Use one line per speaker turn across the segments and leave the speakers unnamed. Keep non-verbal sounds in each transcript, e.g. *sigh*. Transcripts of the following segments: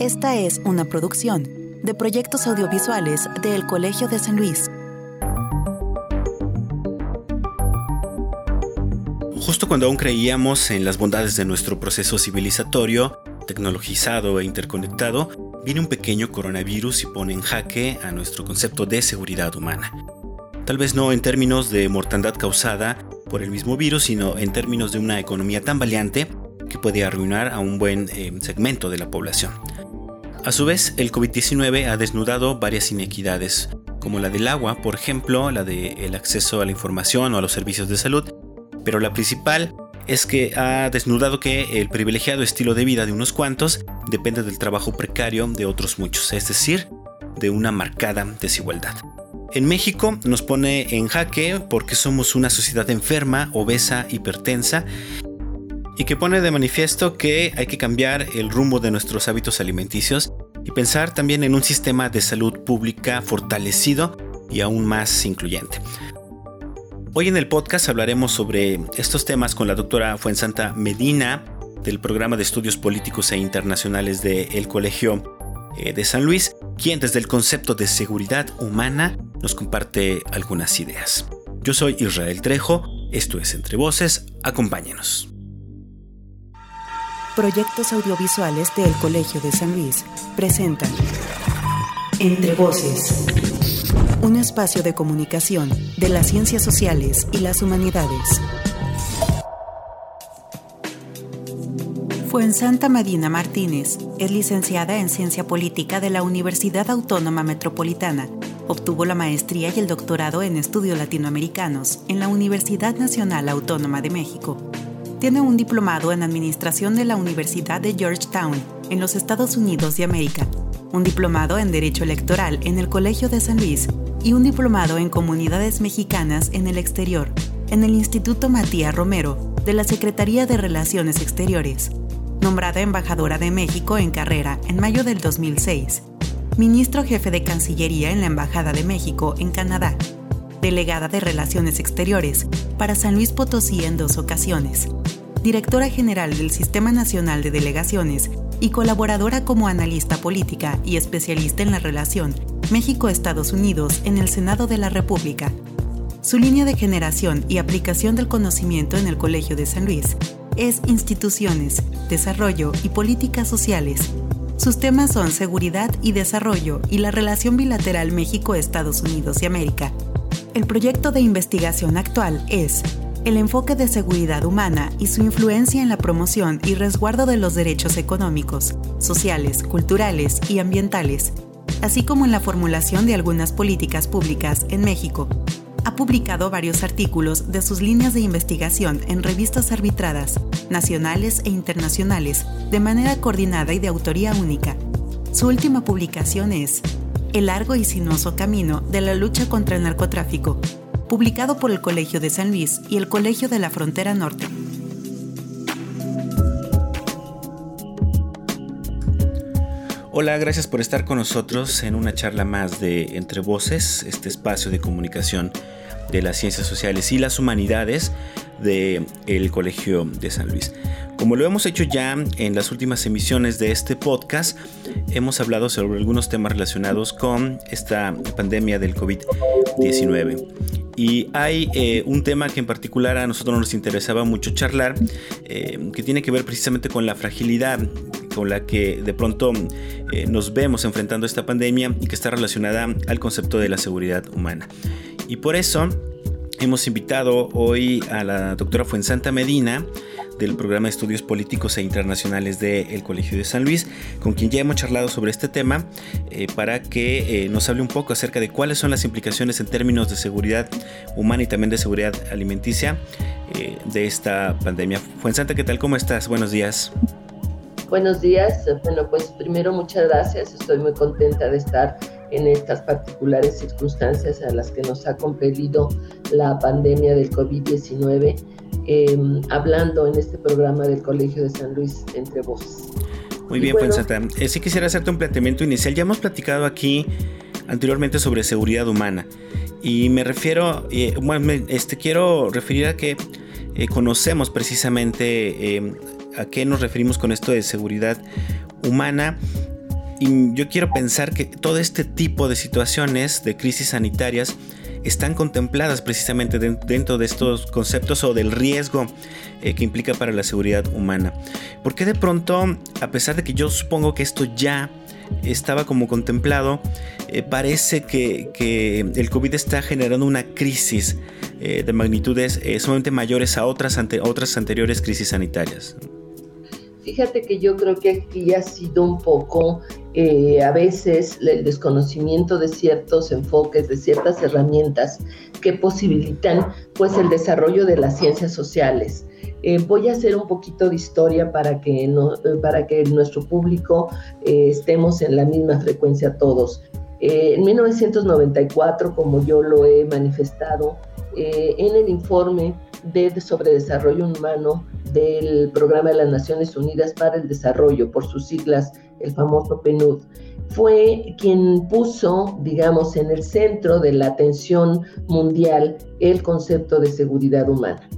Esta es una producción de proyectos audiovisuales del Colegio de San Luis.
Justo cuando aún creíamos en las bondades de nuestro proceso civilizatorio, tecnologizado e interconectado, viene un pequeño coronavirus y pone en jaque a nuestro concepto de seguridad humana. Tal vez no en términos de mortandad causada por el mismo virus, sino en términos de una economía tan valiente que puede arruinar a un buen eh, segmento de la población. A su vez, el COVID-19 ha desnudado varias inequidades, como la del agua, por ejemplo, la del acceso a la información o a los servicios de salud, pero la principal es que ha desnudado que el privilegiado estilo de vida de unos cuantos depende del trabajo precario de otros muchos, es decir, de una marcada desigualdad. En México nos pone en jaque porque somos una sociedad enferma, obesa, hipertensa y que pone de manifiesto que hay que cambiar el rumbo de nuestros hábitos alimenticios y pensar también en un sistema de salud pública fortalecido y aún más incluyente. Hoy en el podcast hablaremos sobre estos temas con la doctora Fuensanta Medina del programa de estudios políticos e internacionales del Colegio eh, de San Luis, quien desde el concepto de seguridad humana nos comparte algunas ideas. Yo soy Israel Trejo, esto es Entre Voces, acompáñenos.
Proyectos audiovisuales del Colegio de San Luis presentan Entre Voces, un espacio de comunicación de las ciencias sociales y las humanidades. Santa Marina Martínez es licenciada en Ciencia Política de la Universidad Autónoma Metropolitana. Obtuvo la maestría y el doctorado en Estudios Latinoamericanos en la Universidad Nacional Autónoma de México tiene un diplomado en Administración de la Universidad de Georgetown, en los Estados Unidos de América, un diplomado en Derecho Electoral en el Colegio de San Luis y un diplomado en Comunidades Mexicanas en el Exterior, en el Instituto Matías Romero, de la Secretaría de Relaciones Exteriores. Nombrada embajadora de México en carrera en mayo del 2006. Ministro jefe de Cancillería en la Embajada de México en Canadá. Delegada de Relaciones Exteriores para San Luis Potosí en dos ocasiones directora general del Sistema Nacional de Delegaciones y colaboradora como analista política y especialista en la relación México-Estados Unidos en el Senado de la República. Su línea de generación y aplicación del conocimiento en el Colegio de San Luis es Instituciones, Desarrollo y Políticas Sociales. Sus temas son seguridad y desarrollo y la relación bilateral México-Estados Unidos y América. El proyecto de investigación actual es el enfoque de seguridad humana y su influencia en la promoción y resguardo de los derechos económicos, sociales, culturales y ambientales, así como en la formulación de algunas políticas públicas en México. Ha publicado varios artículos de sus líneas de investigación en revistas arbitradas, nacionales e internacionales, de manera coordinada y de autoría única. Su última publicación es El largo y sinuoso camino de la lucha contra el narcotráfico, publicado por el Colegio de San Luis y el Colegio de la Frontera Norte.
Hola, gracias por estar con nosotros en una charla más de Entre Voces, este espacio de comunicación de las ciencias sociales y las humanidades del el Colegio de San Luis. Como lo hemos hecho ya en las últimas emisiones de este podcast, hemos hablado sobre algunos temas relacionados con esta pandemia del COVID-19. Y hay eh, un tema que en particular a nosotros nos interesaba mucho charlar, eh, que tiene que ver precisamente con la fragilidad con la que de pronto eh, nos vemos enfrentando esta pandemia y que está relacionada al concepto de la seguridad humana. Y por eso hemos invitado hoy a la doctora Fuensanta Medina, del programa de estudios políticos e internacionales del Colegio de San Luis, con quien ya hemos charlado sobre este tema, eh, para que eh, nos hable un poco acerca de cuáles son las implicaciones en términos de seguridad humana y también de seguridad alimenticia eh, de esta pandemia. Fuensanta, ¿qué tal? ¿Cómo estás? Buenos días.
Buenos días. Bueno, pues primero muchas gracias. Estoy muy contenta de estar en estas particulares circunstancias a las que nos ha compelido la pandemia del COVID-19 Em, hablando en este programa del Colegio de San Luis entre voces.
Muy bien, pues Santa. Eh, sí quisiera hacerte un planteamiento inicial. Ya hemos platicado aquí anteriormente sobre seguridad humana y me refiero, eh, bueno, este, quiero referir a que eh, conocemos precisamente em, a qué nos referimos con esto de seguridad humana y yo quiero pensar que todo este tipo de situaciones de crisis sanitarias están contempladas precisamente dentro de estos conceptos o del riesgo eh, que implica para la seguridad humana. Porque de pronto, a pesar de que yo supongo que esto ya estaba como contemplado, eh, parece que, el COVID está generando una crisis eh, de magnitudes sumamente mayores a otras, ante, otras anteriores crisis sanitarias.
Fíjate que yo creo que aquí ha sido un poco eh, a veces el desconocimiento de ciertos enfoques, de ciertas herramientas que posibilitan pues el desarrollo de las ciencias sociales. Eh, voy a hacer un poquito de historia para que, no, para que nuestro público eh, estemos en la misma frecuencia todos. en 1994, como yo lo he manifestado, en el informe de, sobre desarrollo humano del Programa de las Naciones Unidas para el Desarrollo, por sus siglas, el famoso PNUD, fue quien puso, digamos, en el centro de la atención mundial el concepto de seguridad humana.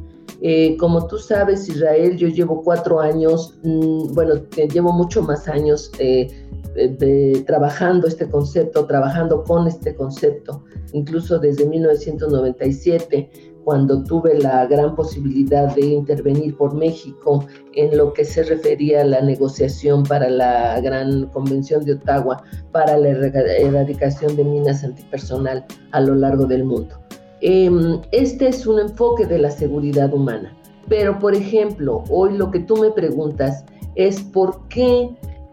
Eh, como tú sabes, Israel, yo llevo cuatro años, mm, bueno, llevo mucho más años eh, de, trabajando este concepto, trabajando con este concepto, incluso desde 1997 cuando tuve la gran posibilidad de intervenir por México en lo que se refería a la negociación para la gran convención de Ottawa para la erradicación de minas antipersonal a lo largo del mundo. Em, este es un enfoque de la seguridad humana, pero por ejemplo, hoy lo que tú me preguntas es por qué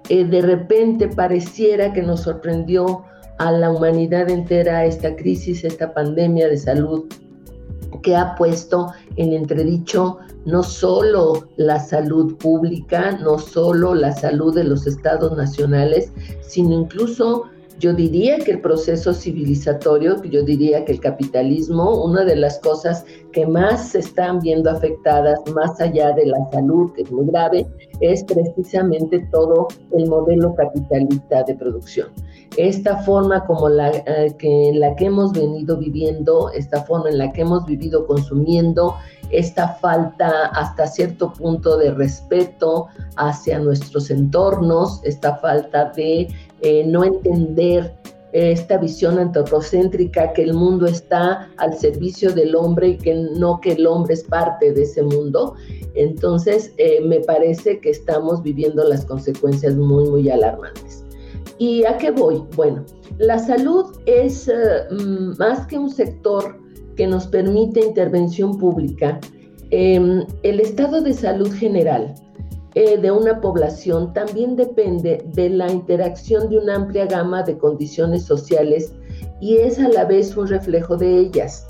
eh, de repente pareciera que nos sorprendió a la humanidad entera esta crisis, esta pandemia de salud que ha puesto en entredicho no solo la salud pública, no solo la salud de los estados nacionales, sino incluso yo diría que el proceso civilizatorio, yo diría que el capitalismo, una de las cosas que más se están viendo afectadas, más allá de la salud, que es muy grave, es precisamente todo el modelo capitalista de producción. Esta forma como la, eh, que, en la que hemos venido viviendo, esta forma en la que hemos vivido consumiendo, esta falta hasta cierto punto de respeto hacia nuestros entornos, esta falta de eh, no entender esta visión antropocéntrica que el mundo está al servicio del hombre y que no que el hombre es parte de ese mundo. Entonces, eh, me parece que estamos viviendo las consecuencias muy, muy alarmantes. ¿Y a qué voy? Bueno, la salud es eh, más que un sector que nos permite intervención pública. Em, el estado de salud general eh, de una población también depende de la interacción de una amplia gama de condiciones sociales y es a la vez un reflejo de ellas.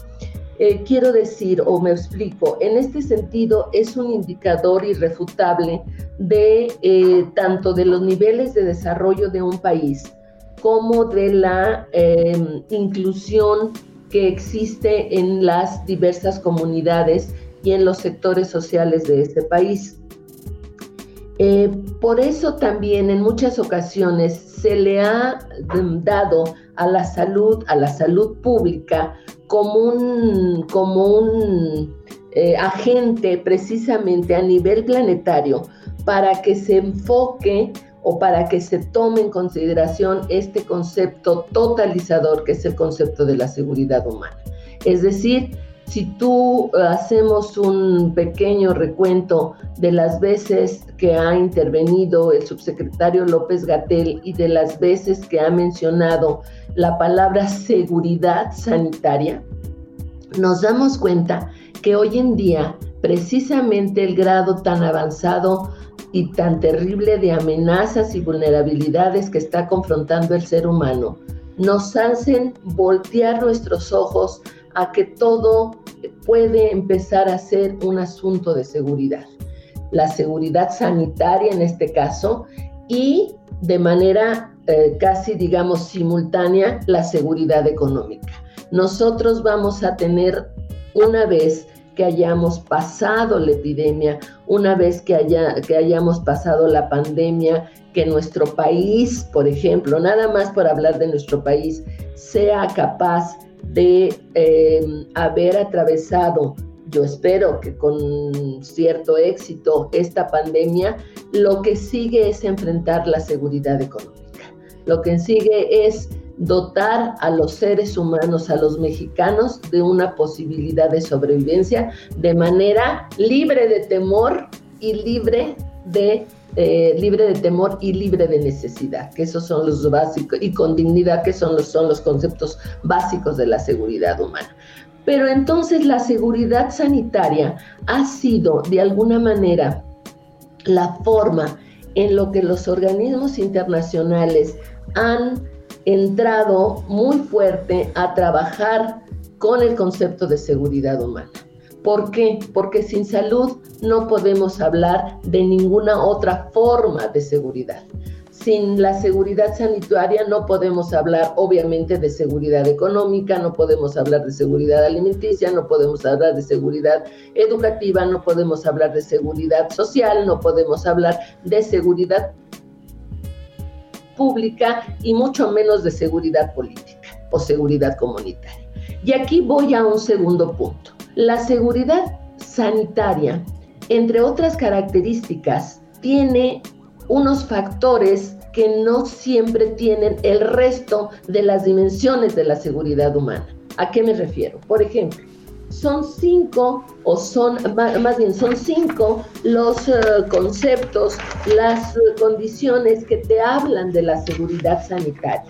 Eh, quiero decir, o me explico, en este sentido es un indicador irrefutable de eh, tanto de los niveles de desarrollo de un país como de la em, inclusión que existe en las diversas comunidades y en los sectores sociales de este país. Eh, por eso también en muchas ocasiones se le ha dado a la salud, a la salud pública, como un, como un eh, agente precisamente a nivel planetario para que se enfoque o para que se tome en consideración este concepto totalizador que es el concepto de la seguridad humana. Es decir, si tú hacemos un pequeño recuento de las veces que ha intervenido el subsecretario López Gatel y de las veces que ha mencionado la palabra seguridad sanitaria, nos damos cuenta que hoy en día precisamente el grado tan avanzado y tan terrible de amenazas y vulnerabilidades que está confrontando el ser humano nos hacen voltear nuestros ojos a que todo puede empezar a ser un asunto de seguridad. La seguridad sanitaria en este caso y de manera eh, casi, digamos, simultánea, la seguridad económica. Nosotros vamos a tener una vez que hayamos pasado la epidemia, una vez que, haya, que hayamos pasado la pandemia, que nuestro país, por ejemplo, nada más por hablar de nuestro país, sea capaz de eh, haber atravesado, yo espero que con cierto éxito, esta pandemia, lo que sigue es enfrentar la seguridad económica. lo que sigue es dotar a los seres humanos, a los mexicanos, de una posibilidad de sobrevivencia de manera libre de temor y libre de eh, libre de temor y libre de necesidad, que esos son los básicos, y con dignidad, que son los, son los conceptos básicos de la seguridad humana. Pero entonces la seguridad sanitaria ha sido de alguna manera la forma en lo que los organismos internacionales han entrado muy fuerte a trabajar con el concepto de seguridad humana. ¿Por qué? Porque sin salud no podemos hablar de ninguna otra forma de seguridad. Sin la seguridad sanitaria no podemos hablar obviamente de seguridad económica, no podemos hablar de seguridad alimenticia, no podemos hablar de seguridad educativa, no podemos hablar de seguridad social, no podemos hablar de seguridad pública y mucho menos de seguridad política o seguridad comunitaria. Y aquí voy a un segundo punto. La seguridad sanitaria, entre otras características, tiene unos factores que no siempre tienen el resto de las dimensiones de la seguridad humana. ¿A qué me refiero? Por ejemplo, son cinco, o son, más bien, son cinco los eh, conceptos, las condiciones que te hablan de la seguridad sanitaria.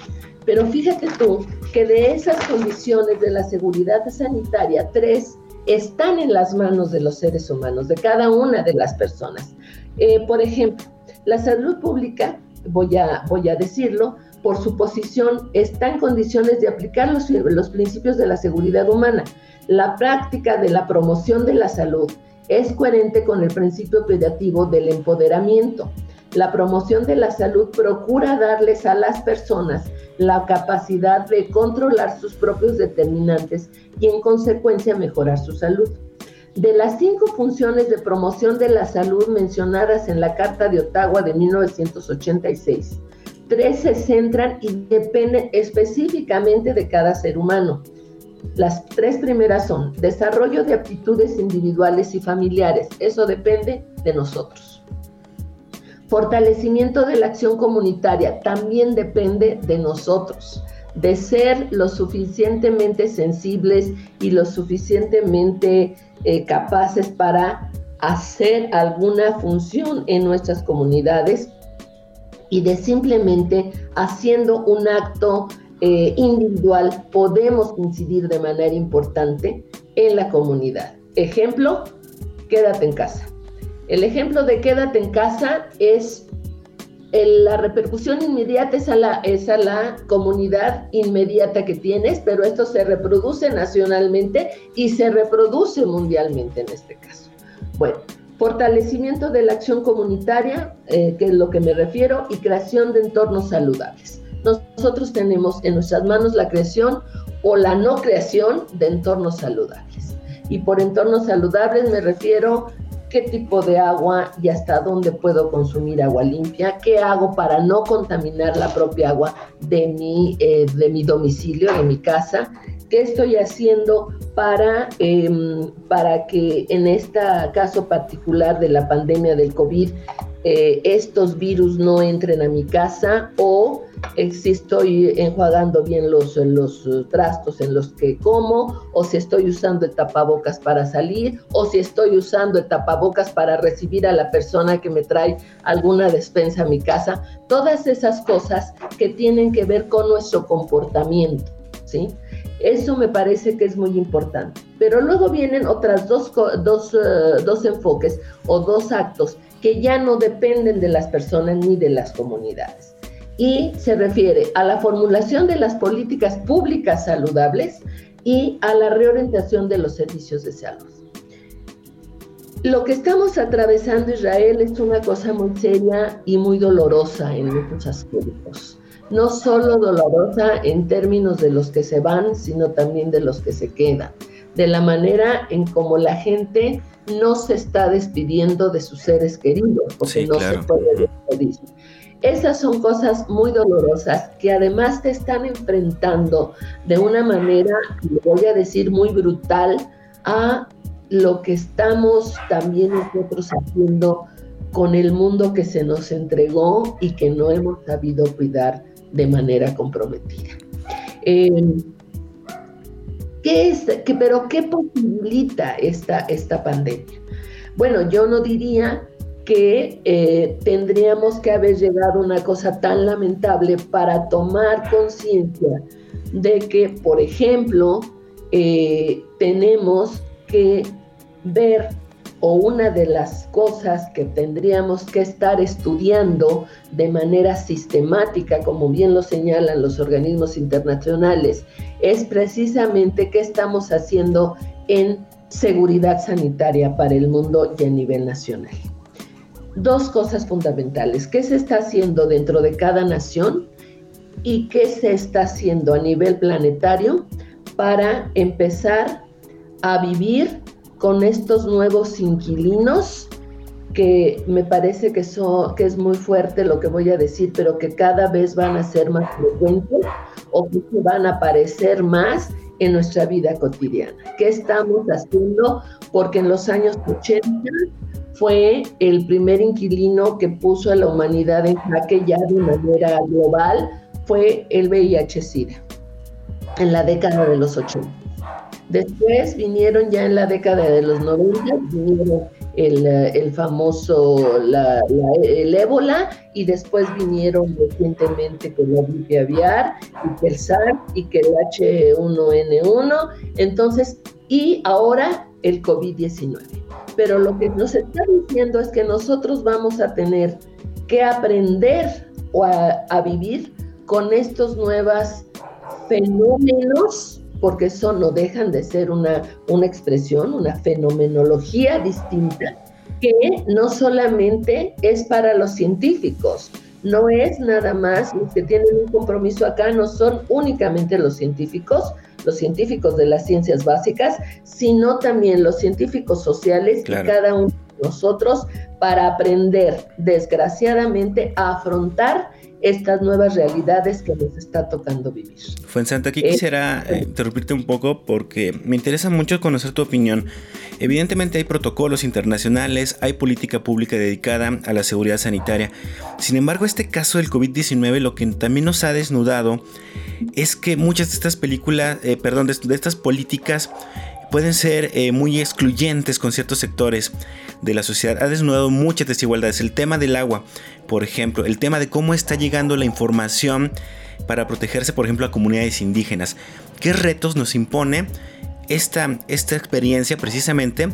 Pero fíjate tú que de esas condiciones de la seguridad sanitaria, tres están en las manos de los seres humanos, de cada una de las personas. Eh, por ejemplo, la salud pública, voy a, decirlo, por su posición, está en condiciones de aplicar los, principios de la seguridad humana la práctica de la promoción de la salud es coherente con el principio pediativo del empoderamiento. La promoción de la salud procura darles a las personas la capacidad de controlar sus propios determinantes y en consecuencia mejorar su salud. De las cinco funciones de promoción de la salud mencionadas en la Carta de Ottawa de 1986, tres se centran y dependen específicamente de cada ser humano. Las tres primeras son desarrollo de aptitudes individuales y familiares. Eso depende de nosotros. Fortalecimiento de la acción comunitaria también depende de nosotros, de ser lo suficientemente sensibles y lo suficientemente eh, capaces para hacer alguna función en nuestras comunidades y de simplemente haciendo un acto eh, individual podemos incidir de manera importante en la comunidad. Ejemplo, quédate en casa. El ejemplo de quédate en casa es la repercusión inmediata es a, la, es a la comunidad inmediata que tienes, pero esto se reproduce nacionalmente y se reproduce mundialmente en este caso. Bueno, fortalecimiento de la acción comunitaria, eh, que es lo que me refiero, y creación de entornos saludables nosotros tenemos en nuestras manos la creación o la no creación de entornos saludables. Y por entornos saludables me refiero qué tipo de agua y hasta dónde puedo consumir agua limpia, qué hago para no contaminar la propia agua de mi, eh, de mi domicilio, de mi casa, qué estoy haciendo para, em, para que en este caso particular de la pandemia del COVID eh, estos virus no entren a mi casa o si estoy enjuagando bien los, los trastos en los que como o si estoy usando el tapabocas para salir o si estoy usando el tapabocas para recibir a la persona que me trae alguna despensa a mi casa. Todas esas cosas que tienen que ver con nuestro comportamiento, ¿sí? Eso me parece que es muy importante. Pero luego vienen otras dos, dos, eh, dos enfoques o dos actos que ya no dependen de las personas ni de las comunidades. Y se refiere a la formulación de las políticas públicas saludables y a la reorientación de los servicios de salud. Lo que estamos atravesando Israel es una cosa muy seria y muy dolorosa en muchos aspectos. No solo dolorosa en términos de los que se van, sino también de los que se quedan. De la manera en cómo la gente no se está despidiendo de sus seres queridos, porque no se puede despedir. Esas son cosas muy dolorosas que además te están enfrentando de una manera, le voy a decir, muy brutal a lo que estamos también nosotros haciendo con el mundo que se nos entregó y que no hemos sabido cuidar de manera comprometida. Em, ¿qué es, qué, pero qué posibilita esta, esta pandemia? Bueno, yo no diría que eh, tendríamos que haber llegado a una cosa tan lamentable para tomar conciencia de que, por ejemplo, eh, tenemos que ver o una de las cosas que tendríamos que estar estudiando de manera sistemática, como bien lo señalan los organismos internacionales, es precisamente qué estamos haciendo en seguridad sanitaria para el mundo y a nivel nacional. Dos cosas fundamentales, qué se está haciendo dentro de cada nación y qué se está haciendo a nivel planetario para empezar a vivir con estos nuevos inquilinos que me parece que, que es muy fuerte lo que voy a decir, pero que cada vez van a ser más frecuentes o que van a aparecer más en nuestra vida cotidiana. ¿Qué estamos haciendo? Porque en los años 80 fue el primer inquilino que puso a la humanidad en jaque ya de manera global, fue el VIH-Sida, en la década de los 80. Después vinieron ya en la década de los 90, vinieron el, el famoso el ébola y después vinieron recientemente con la gripe aviar y que el SARS y que el H1N1, entonces, y ahora el COVID-19. Pero lo que nos está diciendo es que nosotros vamos a tener que aprender a vivir con estos nuevos fenómenos porque son, no dejan de ser una, una expresión, una fenomenología distinta, que no solamente es para los científicos, no es nada más los que tienen un compromiso acá, no son únicamente los científicos, los científicos de las ciencias básicas, sino también los científicos sociales y cada uno de nosotros para aprender, desgraciadamente, a afrontar estas nuevas realidades que nos está tocando vivir.
Fuensanta, aquí quisiera eh, interrumpirte un poco porque me interesa mucho conocer tu opinión. Evidentemente hay protocolos internacionales, hay política pública dedicada a la seguridad sanitaria. Sin embargo, este caso del COVID-19 lo que también nos ha desnudado es que muchas de estas películas, eh, perdón, de, estas políticas pueden ser eh, muy excluyentes con ciertos sectores de la sociedad. Ha desnudado muchas desigualdades. El tema del agua, por ejemplo, el tema de cómo está llegando la información para protegerse, por ejemplo, a comunidades indígenas. ¿Qué retos nos impone esta, esta experiencia precisamente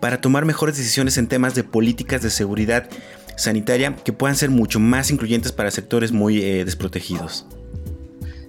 para tomar mejores decisiones en temas de políticas de seguridad sanitaria que puedan ser mucho más incluyentes para sectores muy eh, desprotegidos?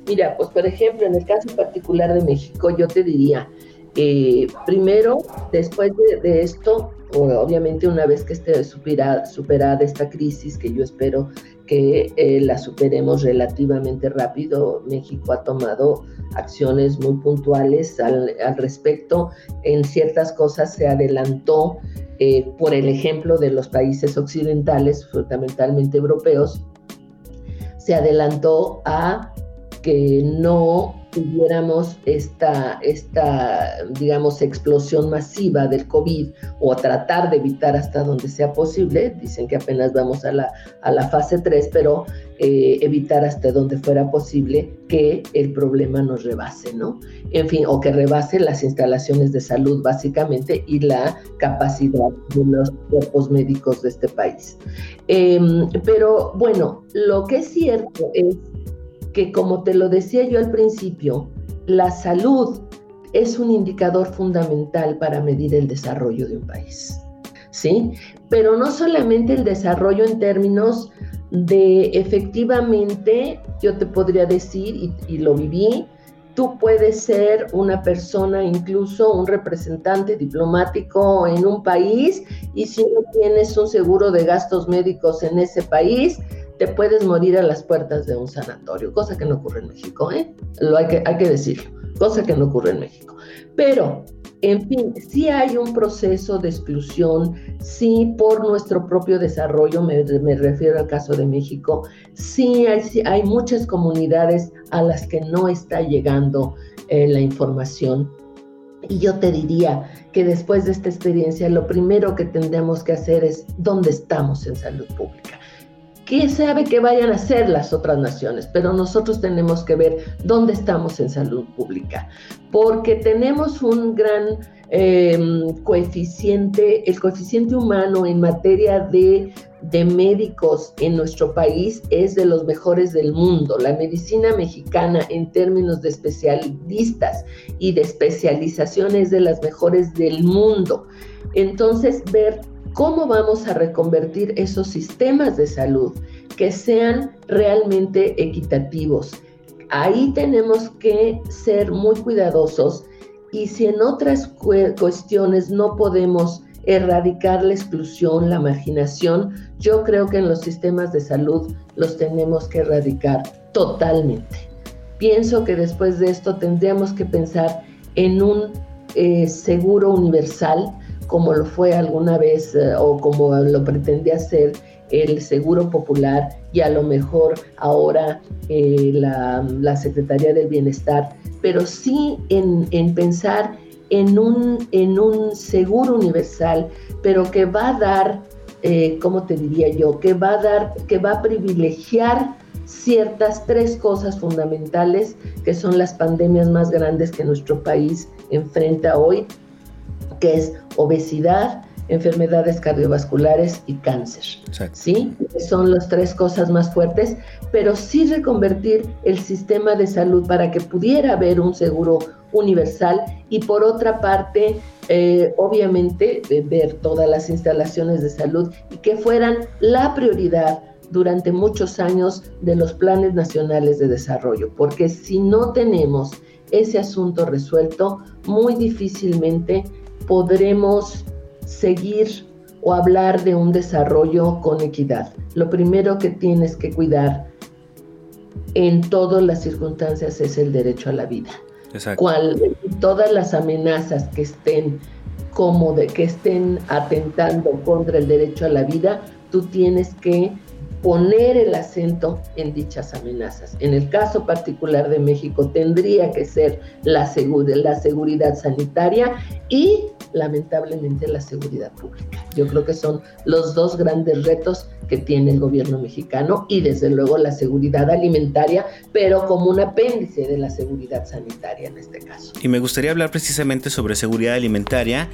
Mira, pues por ejemplo, en el caso particular de México, yo te diría, eh, primero, después de, esto, obviamente una vez que esté superada, esta crisis, que yo espero que eh, la superemos relativamente rápido, México ha tomado acciones muy puntuales al, respecto. En ciertas cosas se adelantó eh, por el ejemplo de los países occidentales, fundamentalmente europeos, se adelantó a que no tuviéramos esta, esta, digamos, explosión masiva del COVID o tratar de evitar hasta donde sea posible, dicen que apenas vamos a la, a la fase 3, pero eh, evitar hasta donde fuera posible que el problema nos rebase, ¿no? En fin, o que rebase las instalaciones de salud básicamente y la capacidad de los cuerpos médicos de este país. Em, pero bueno, lo que es cierto es que como te lo decía yo al principio, la salud es un indicador fundamental para medir el desarrollo de un país. ¿Sí? Pero no solamente el desarrollo en términos de efectivamente, yo te podría decir, y, y lo viví, tú puedes ser una persona, incluso un representante diplomático en un país, y si no tienes un seguro de gastos médicos en ese país, te puedes morir a las puertas de un sanatorio, cosa que no ocurre en México, ¿eh? Lo hay que, hay que decirlo, cosa que no ocurre en México. Pero, en fin, sí hay un proceso de exclusión, sí por nuestro propio desarrollo, me, refiero al caso de México, sí hay, hay, muchas comunidades a las que no está llegando eh, la información Y yo te diría que después de esta experiencia lo primero que tendremos que hacer es dónde estamos en salud pública. ¿Quién sabe qué vayan a hacer las otras naciones? Pero nosotros tenemos que ver dónde estamos en salud pública, porque tenemos un gran Em, coeficiente, el coeficiente humano en materia de, de médicos en nuestro país es de los mejores del mundo. La medicina mexicana en términos de especialistas y de especialización es de las mejores del mundo. Entonces, ver cómo vamos a reconvertir esos sistemas de salud que sean realmente equitativos. Ahí tenemos que ser muy cuidadosos y si en otras cuestiones no podemos erradicar la exclusión, la marginación, yo creo que en los sistemas de salud los tenemos que erradicar totalmente. Pienso que después de esto tendríamos que pensar en un eh, seguro universal, como lo fue alguna vez eh, o como lo pretendía hacer el Seguro Popular y a lo mejor ahora eh, la, la Secretaría del Bienestar pero sí en, pensar en un, en un seguro universal, pero que va a dar, eh, ¿cómo te diría yo? Que va a dar, que va a privilegiar ciertas tres cosas fundamentales que son las pandemias más grandes que nuestro país enfrenta hoy, que es obesidad, enfermedades cardiovasculares y cáncer. ¿Sí? Son las tres cosas más fuertes, pero sí reconvertir el sistema de salud para que pudiera haber un seguro universal y por otra parte, eh, obviamente, ver todas las instalaciones de salud y que fueran la prioridad durante muchos años de los planes nacionales de desarrollo, porque si no tenemos ese asunto resuelto, muy difícilmente podremos seguir o hablar de un desarrollo con equidad. Lo primero que tienes que cuidar en todas las circunstancias es el derecho a la vida. Cual, todas las amenazas que estén como de que estén atentando contra el derecho a la vida, tú tienes que poner el acento en dichas amenazas. En el caso particular de México tendría que ser la, la seguridad sanitaria y lamentablemente la seguridad pública. Yo creo que son los dos grandes retos que tiene el gobierno mexicano y desde luego la seguridad alimentaria, pero como un apéndice de la seguridad sanitaria en este caso.
Y me gustaría hablar precisamente sobre seguridad alimentaria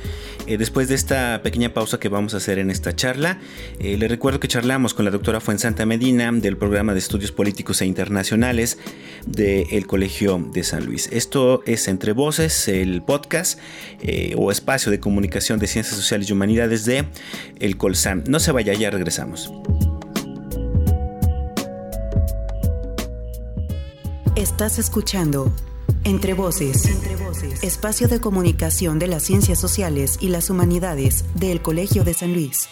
eh, después de esta pequeña pausa que vamos a hacer en esta charla. Eh, le recuerdo que charlamos con la doctora Fuensanta Medina del programa de estudios políticos e internacionales del Colegio de San Luis. Esto es Entre Voces, el podcast eh, o espacio de comunicación de ciencias sociales y humanidades de el Colsam. No se vaya, ya regresamos.
Estás escuchando Entre Voces, Entre Voces, espacio de comunicación de las ciencias sociales y las humanidades del Colegio de San Luis.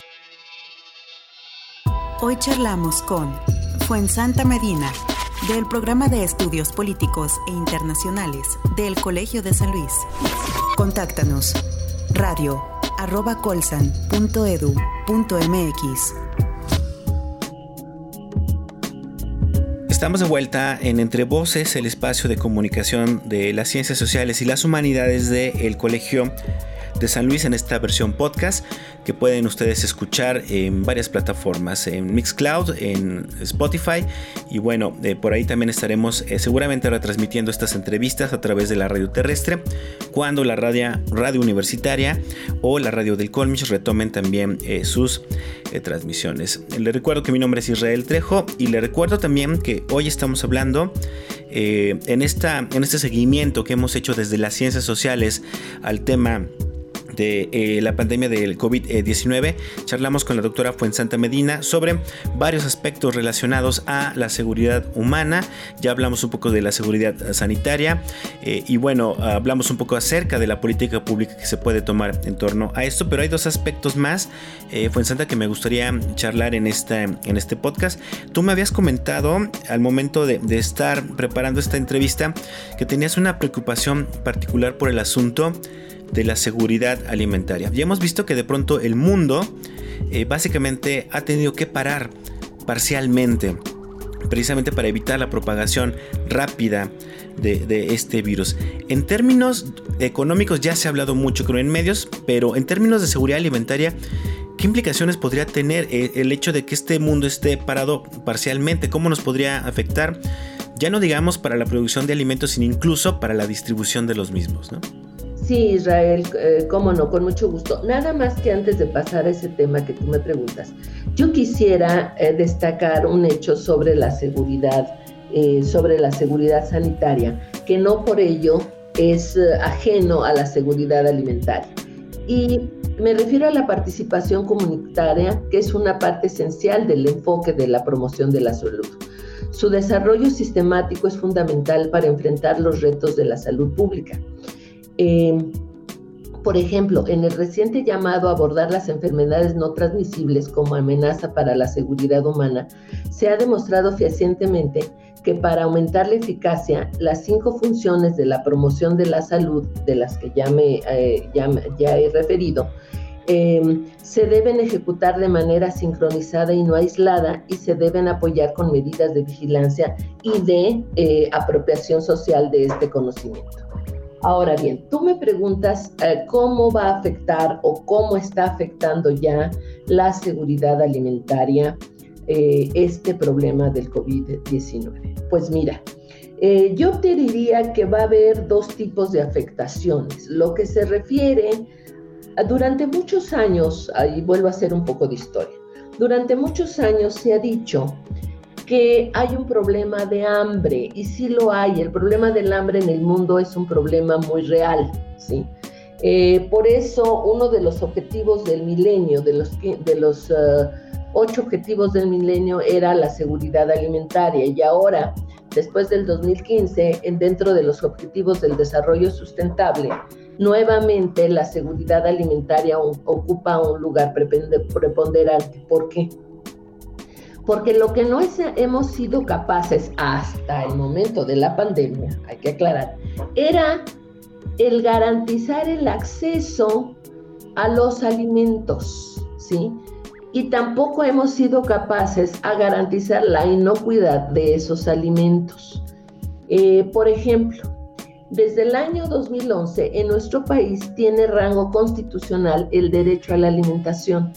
Hoy charlamos con Fuensanta Medina, del Programa de Estudios Políticos e Internacionales del Colegio de San Luis. Contáctanos radio arroba colsan.edu.mx.
Estamos de vuelta en Entre Voces, el espacio de comunicación de las ciencias sociales y las humanidades del Colegio de San Luis en esta versión podcast que pueden ustedes escuchar en varias plataformas, en Mixcloud, en Spotify y bueno, eh, por ahí también estaremos eh, seguramente retransmitiendo estas entrevistas a través de la radio terrestre cuando la radio, radio universitaria o la radio del Colmich retomen también eh, sus transmisiones. Le recuerdo que mi nombre es Israel Trejo y le recuerdo también que hoy estamos hablando en, esta, en este seguimiento que hemos hecho desde las ciencias sociales al tema de eh, la pandemia del COVID-19, charlamos con la doctora Fuensanta Medina sobre varios aspectos relacionados a la seguridad humana. Ya hablamos un poco de la seguridad sanitaria eh, y bueno, hablamos un poco acerca de la política pública que se puede tomar en torno a esto, pero hay dos aspectos más, eh, Fuensanta, que me gustaría charlar en, en este podcast. Tú me habías comentado al momento de, de estar preparando esta entrevista que tenías una preocupación particular por el asunto de la seguridad alimentaria. Ya hemos visto que de pronto el mundo eh, básicamente ha tenido que parar parcialmente precisamente para evitar la propagación rápida de, este virus. En términos económicos ya se ha hablado mucho, creo, en medios, pero en términos de seguridad alimentaria, ¿qué implicaciones podría tener eh, el hecho de que este mundo esté parado parcialmente? ¿Cómo nos podría afectar? Ya no digamos para la producción de alimentos, sino incluso para la distribución de los mismos, ¿no?
Sí, Israel, eh, cómo no, con mucho gusto. Nada más que antes de pasar a ese tema que tú me preguntas, yo quisiera eh, destacar un hecho sobre la seguridad, eh, sobre la seguridad sanitaria, que no por ello es ajeno a la seguridad alimentaria. Y me refiero a la participación comunitaria, que es una parte esencial del enfoque de la promoción de la salud. Su desarrollo sistemático es fundamental para enfrentar los retos de la salud pública. Em, por ejemplo, en el reciente llamado a abordar las enfermedades no transmisibles como amenaza para la seguridad humana, se ha demostrado fehacientemente que para aumentar la eficacia, las cinco funciones de la promoción de la salud, de las que ya, me, eh, ya, he referido, em, se deben ejecutar de manera sincronizada y no aislada y se deben apoyar con medidas de vigilancia y de eh, apropiación social de este conocimiento. Ahora bien, tú me preguntas eh, cómo va a afectar o cómo está afectando ya la seguridad alimentaria eh, este problema del COVID-19. Pues mira, eh, yo te diría que va a haber dos tipos de afectaciones. Lo que se refiere, durante muchos años, ahí vuelvo a hacer un poco de historia, durante muchos años se ha dicho que hay un problema de hambre y sí lo hay. El problema del hambre en el mundo es un problema muy real, ¿sí? Eh, por eso uno de los objetivos del milenio, de los, de los uh, ocho objetivos del milenio era la seguridad alimentaria y ahora, después del 2015, dentro de los objetivos del desarrollo sustentable, nuevamente la seguridad alimentaria ocupa un lugar preponderante. ¿Por qué? Porque lo que no hemos sido capaces hasta el momento de la pandemia, hay que aclarar, era el garantizar el acceso a los alimentos, ¿sí? Y tampoco hemos sido capaces a garantizar la inocuidad de esos alimentos. Eh, por ejemplo, desde el año 2011 en nuestro país tiene rango constitucional el derecho a la alimentación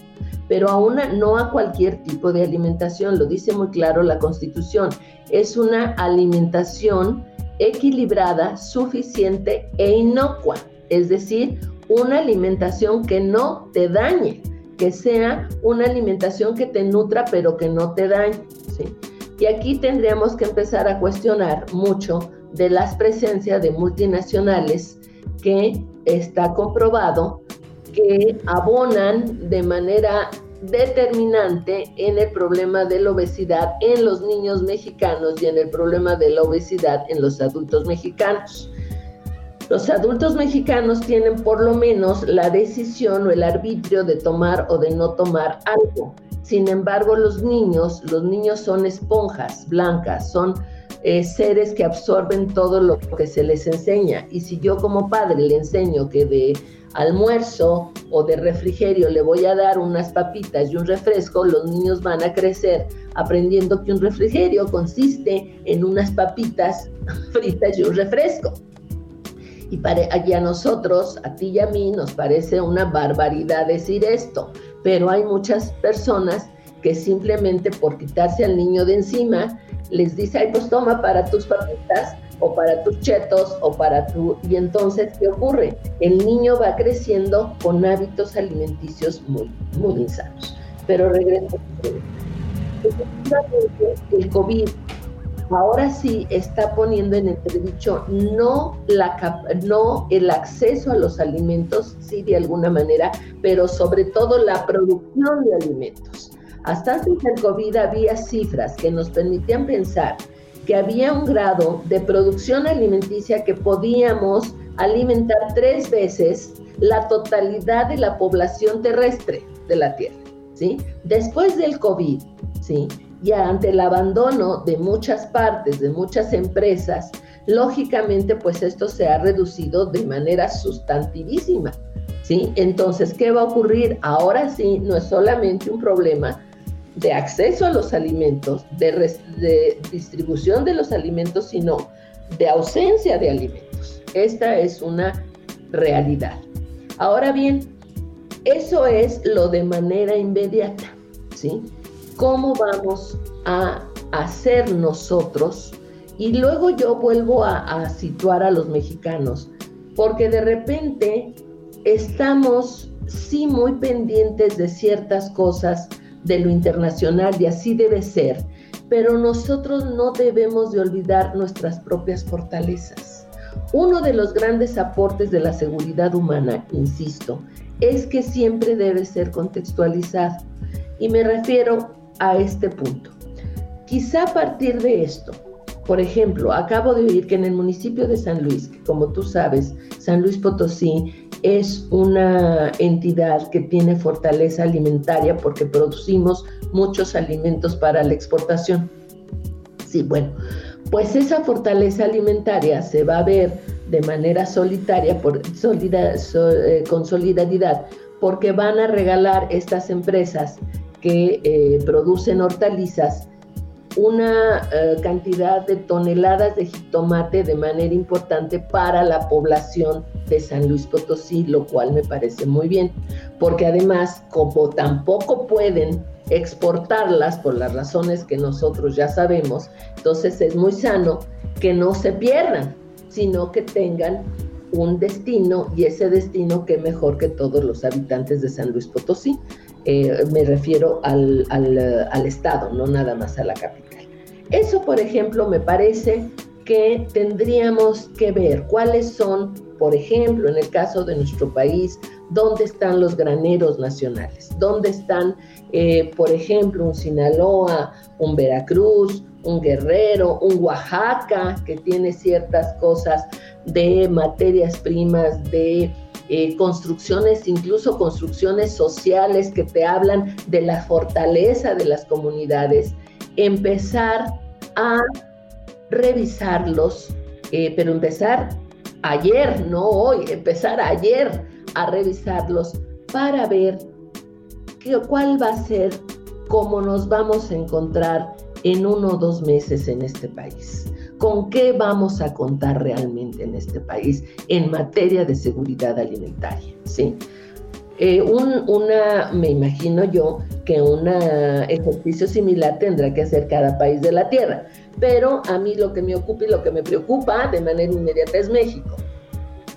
pero a una, no a cualquier tipo de alimentación, lo dice muy claro la Constitución, es una alimentación equilibrada, suficiente e inocua, es decir, una alimentación que no te dañe, que sea una alimentación que te nutra pero que no te dañe. Y aquí tendríamos que empezar a cuestionar mucho de las presencias de multinacionales que está comprobado que abonan de manera determinante en el problema de la obesidad en los niños mexicanos y en el problema de la obesidad en los adultos mexicanos. Los adultos mexicanos tienen por lo menos la decisión o el arbitrio de tomar o de no tomar algo. Sin embargo, los niños, los niños son esponjas blancas, son eh, seres que absorben todo lo que se les enseña. Y si yo como padre le enseño que de almuerzo o de refrigerio le voy a dar unas papitas y un refresco, los niños van a crecer aprendiendo que un refrigerio consiste en unas papitas *laughs* fritas y un refresco. Y para, a nosotros, a ti y a mí, nos parece una barbaridad decir esto, pero hay muchas personas que simplemente por quitarse al niño de encima, les dice, ay, pues toma para tus papitas, o para tus chetos o para tu... Y entonces, ¿qué ocurre? El niño va creciendo con hábitos alimenticios muy, muy insanos. Pero regreso. El COVID ahora sí está poniendo en entredicho no, la, no el acceso a los alimentos, sí de alguna manera, pero sobre todo la producción de alimentos. Hasta antes del COVID había cifras que nos permitían pensar que había un grado de producción alimenticia que podíamos alimentar tres veces la totalidad de la población terrestre de la Tierra, ¿sí? Después del COVID, ¿sí? Y ante el abandono de muchas partes, de muchas empresas, lógicamente pues esto se ha reducido de manera sustantivísima, ¿sí? Entonces, ¿qué va a ocurrir? Ahora sí, no es solamente un problema de acceso a los alimentos, de, distribución de los alimentos, sino de ausencia de alimentos. Esta es una realidad. Ahora bien, eso es lo de manera inmediata, ¿sí? ¿Cómo vamos a hacer nosotros? Y luego yo vuelvo a, situar a los mexicanos, porque de repente estamos sí muy pendientes de ciertas cosas de lo internacional y así debe ser, pero nosotros no debemos de olvidar nuestras propias fortalezas. Uno de los grandes aportes de la seguridad humana, insisto, es que siempre debe ser contextualizado. Y me refiero a este punto. Quizá a partir de esto, por ejemplo, acabo de oír que en el municipio de San Luis, como tú sabes, San Luis Potosí es una entidad que tiene fortaleza alimentaria porque producimos muchos alimentos para la exportación. Sí, bueno, pues esa fortaleza alimentaria se va a ver de manera solitaria, por, eh, con solidaridad, porque van a regalar estas empresas que eh, producen hortalizas una eh, cantidad de toneladas de jitomate de manera importante para la población de San Luis Potosí, lo cual me parece muy bien, porque además, como tampoco pueden exportarlas por las razones que nosotros ya sabemos, entonces es muy sano que no se pierdan, sino que tengan un destino y ese destino que mejor que todos los habitantes de San Luis Potosí. Eh, me refiero al, al Estado, no nada más a la capital. Eso, por ejemplo, me parece que tendríamos que ver cuáles son, por ejemplo, en el caso de nuestro país, dónde están los graneros nacionales, dónde están, eh, por ejemplo, un Sinaloa, un Veracruz, un Guerrero, un Oaxaca, que tiene ciertas cosas de materias primas, de eh, construcciones, incluso construcciones sociales que te hablan de la fortaleza de las comunidades empezar a revisarlos, eh, pero empezar ayer, no hoy, empezar ayer a revisarlos para ver cuál va a ser, cómo nos vamos a encontrar en uno o dos meses en este país. ¿Con qué vamos a contar realmente en este país en materia de seguridad alimentaria? ¿sí? Eh, una, me imagino yo que un ejercicio similar tendrá que hacer cada país de la Tierra. Pero a mí lo que me ocupa y lo que me preocupa de manera inmediata es México,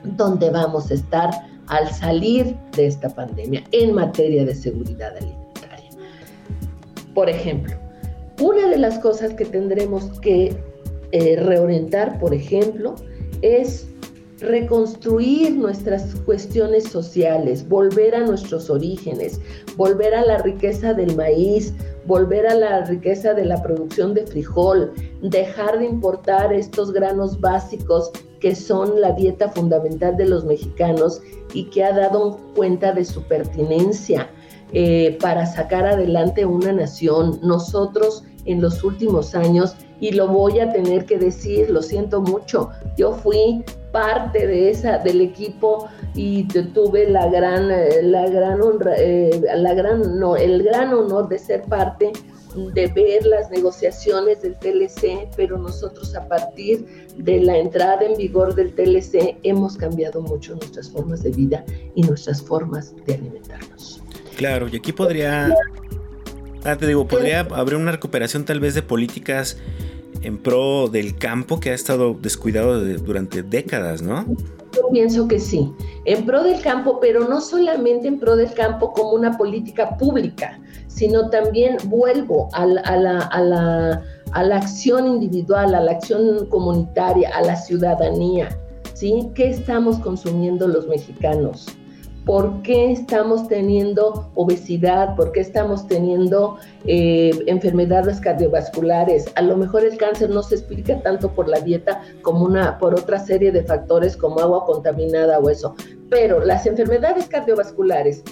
donde vamos a estar al salir de esta pandemia en materia de seguridad alimentaria. Por ejemplo, una de las cosas que tendremos que eh, reorientar, por ejemplo, es reconstruir nuestras cuestiones sociales, volver a nuestros orígenes, volver a la riqueza del maíz, volver a la riqueza de la producción de frijol, dejar de importar estos granos básicos que son la dieta fundamental de los mexicanos y que ha dado cuenta de su pertinencia eh, para sacar adelante una nación. Nosotros en los últimos años, y lo voy a tener que decir, lo siento mucho, yo fui parte de esa del equipo y tuve la gran eh, la gran honra, eh, la gran no, el gran honor de ser parte de ver las negociaciones del TLC, pero nosotros a partir de la entrada en vigor del TLC hemos cambiado mucho nuestras formas de vida y nuestras formas de alimentarnos.
Claro, y aquí podría, ah, te digo, podría haber una recuperación tal vez de políticas en pro del campo que ha estado descuidado durante décadas, ¿no?
Yo pienso que sí, en pro del campo, pero no solamente en pro del campo como una política pública, sino también vuelvo a la, a la, acción individual, a la acción comunitaria, a la ciudadanía. ¿sí? ¿Qué estamos consumiendo los mexicanos? Por qué estamos teniendo obesidad, por qué estamos teniendo eh, enfermedades cardiovasculares. A lo mejor el cáncer no se explica tanto por la dieta como una, por otra serie de factores como agua contaminada o eso. Pero las enfermedades cardiovasculares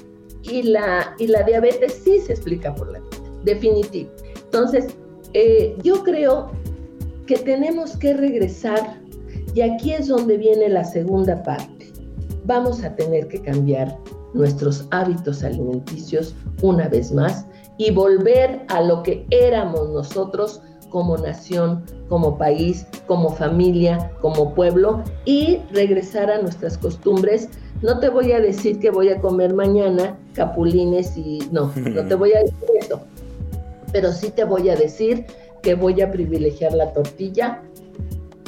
y la, y la diabetes sí se explica por la dieta, definitivo. Entonces, eh, yo creo que tenemos que regresar y aquí es donde viene la segunda parte vamos a tener que cambiar nuestros hábitos alimenticios una vez más y volver a lo que éramos nosotros como nación, como país, como familia, como pueblo y regresar a nuestras costumbres. No te voy a decir que voy a comer mañana capulines y no, no te voy a decir eso, pero sí te voy a decir que voy a privilegiar la tortilla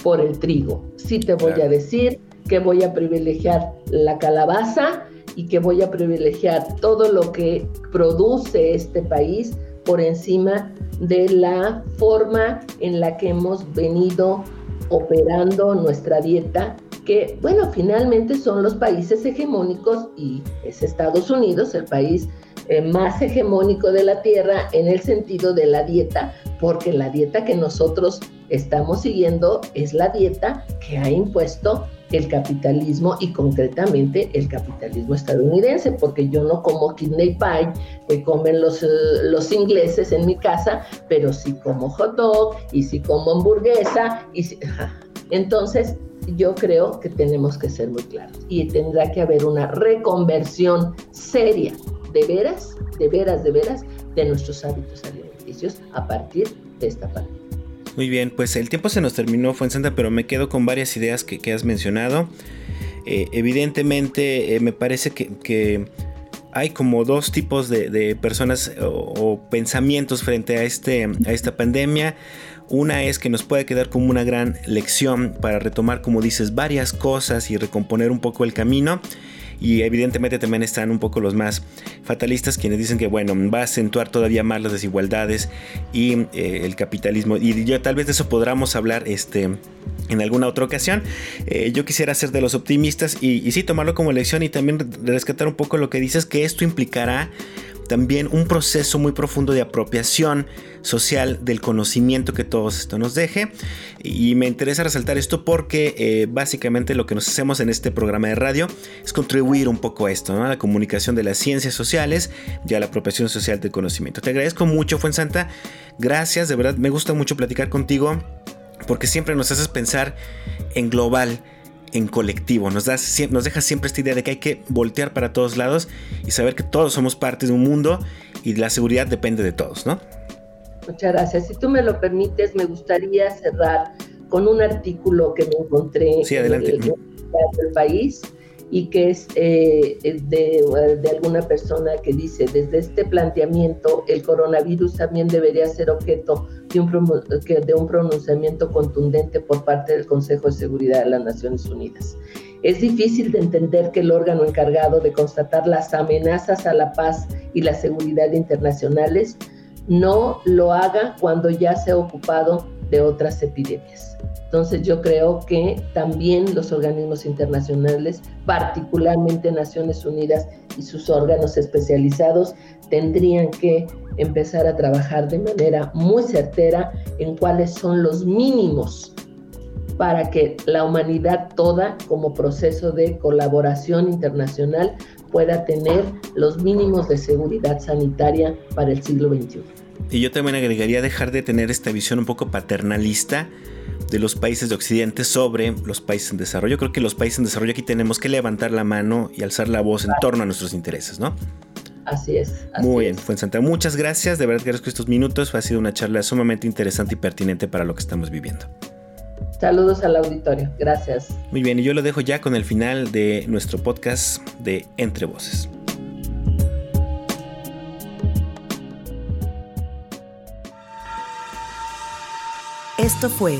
por el trigo. Sí te voy a decir que voy a privilegiar la calabaza y que voy a privilegiar todo lo que produce este país por encima de la forma en la que hemos venido operando nuestra dieta, que bueno, finalmente son los países hegemónicos y es Estados Unidos el país eh, más hegemónico de la Tierra en el sentido de la dieta, porque la dieta que nosotros estamos siguiendo es la dieta que ha impuesto el capitalismo y concretamente el capitalismo estadounidense, porque yo no como kidney pie que comen los, eh, los ingleses en mi casa, pero sí como hot dog y sí como hamburguesa. Y Entonces, yo creo que tenemos que ser muy claros y tendrá que haber una reconversión seria, de veras, de veras, de veras, de nuestros hábitos alimenticios a partir de esta pandemia.
Muy bien, pues el tiempo se nos terminó, Fuensanta, pero me quedo con varias ideas que, has mencionado. Eh, evidentemente, eh, me parece que, hay como dos tipos de, personas o, pensamientos frente a, este, a esta pandemia. Una es que nos puede quedar como una gran lección para retomar, como dices, varias cosas y recomponer un poco el camino y evidentemente también están un poco los más fatalistas quienes dicen que bueno va a acentuar todavía más las desigualdades y eh, el capitalismo y yo tal vez de eso podamos hablar este en alguna otra ocasión. Eh, yo quisiera ser de los optimistas y, y sí tomarlo como lección y también rescatar un poco lo que dices que esto implicará también un proceso muy profundo de apropiación social del conocimiento que todo esto nos deje. Y me interesa resaltar esto porque eh, básicamente lo que nos hacemos en este programa de radio es contribuir un poco a esto, a la comunicación de las ciencias sociales y a la apropiación social del conocimiento. Te agradezco mucho, Fuensanta. Gracias, de verdad me gusta mucho platicar contigo porque siempre nos haces pensar en global en colectivo. Nos, das, nos deja siempre esta idea de que hay que voltear para todos lados y saber que todos somos parte de un mundo y la seguridad depende de todos, ¿no?
Muchas gracias. Si tú me lo permites, me gustaría cerrar con un artículo que me encontré
en el,
país y que es eh, de, de, alguna persona que dice, desde este planteamiento, el coronavirus también debería ser objeto de un, pronunciamiento contundente por parte del Consejo de Seguridad de las Naciones Unidas. Es difícil de entender que el órgano encargado de constatar las amenazas a la paz y la seguridad internacionales no lo haga cuando ya se ha ocupado de otras epidemias. Entonces yo creo que también los organismos internacionales, particularmente Naciones Unidas y sus órganos especializados, tendrían que empezar a trabajar de manera muy certera en cuáles son los mínimos para que la humanidad toda, como proceso de colaboración internacional, pueda tener los mínimos de seguridad sanitaria para el siglo XXI.
Y yo también agregaría dejar de tener esta visión un poco paternalista de los países de Occidente sobre los países en desarrollo. Creo que los países en desarrollo aquí tenemos que levantar la mano y alzar la voz en torno a nuestros intereses, ¿no?
Así es.
Muy bien, Fuensanta, muchas gracias. De verdad que agradezco estos minutos. Ha sido una charla sumamente interesante y pertinente para lo que estamos viviendo.
Saludos al auditorio. Gracias.
Muy bien, y yo lo dejo ya con el final de nuestro podcast de Entre Voces.
Esto fue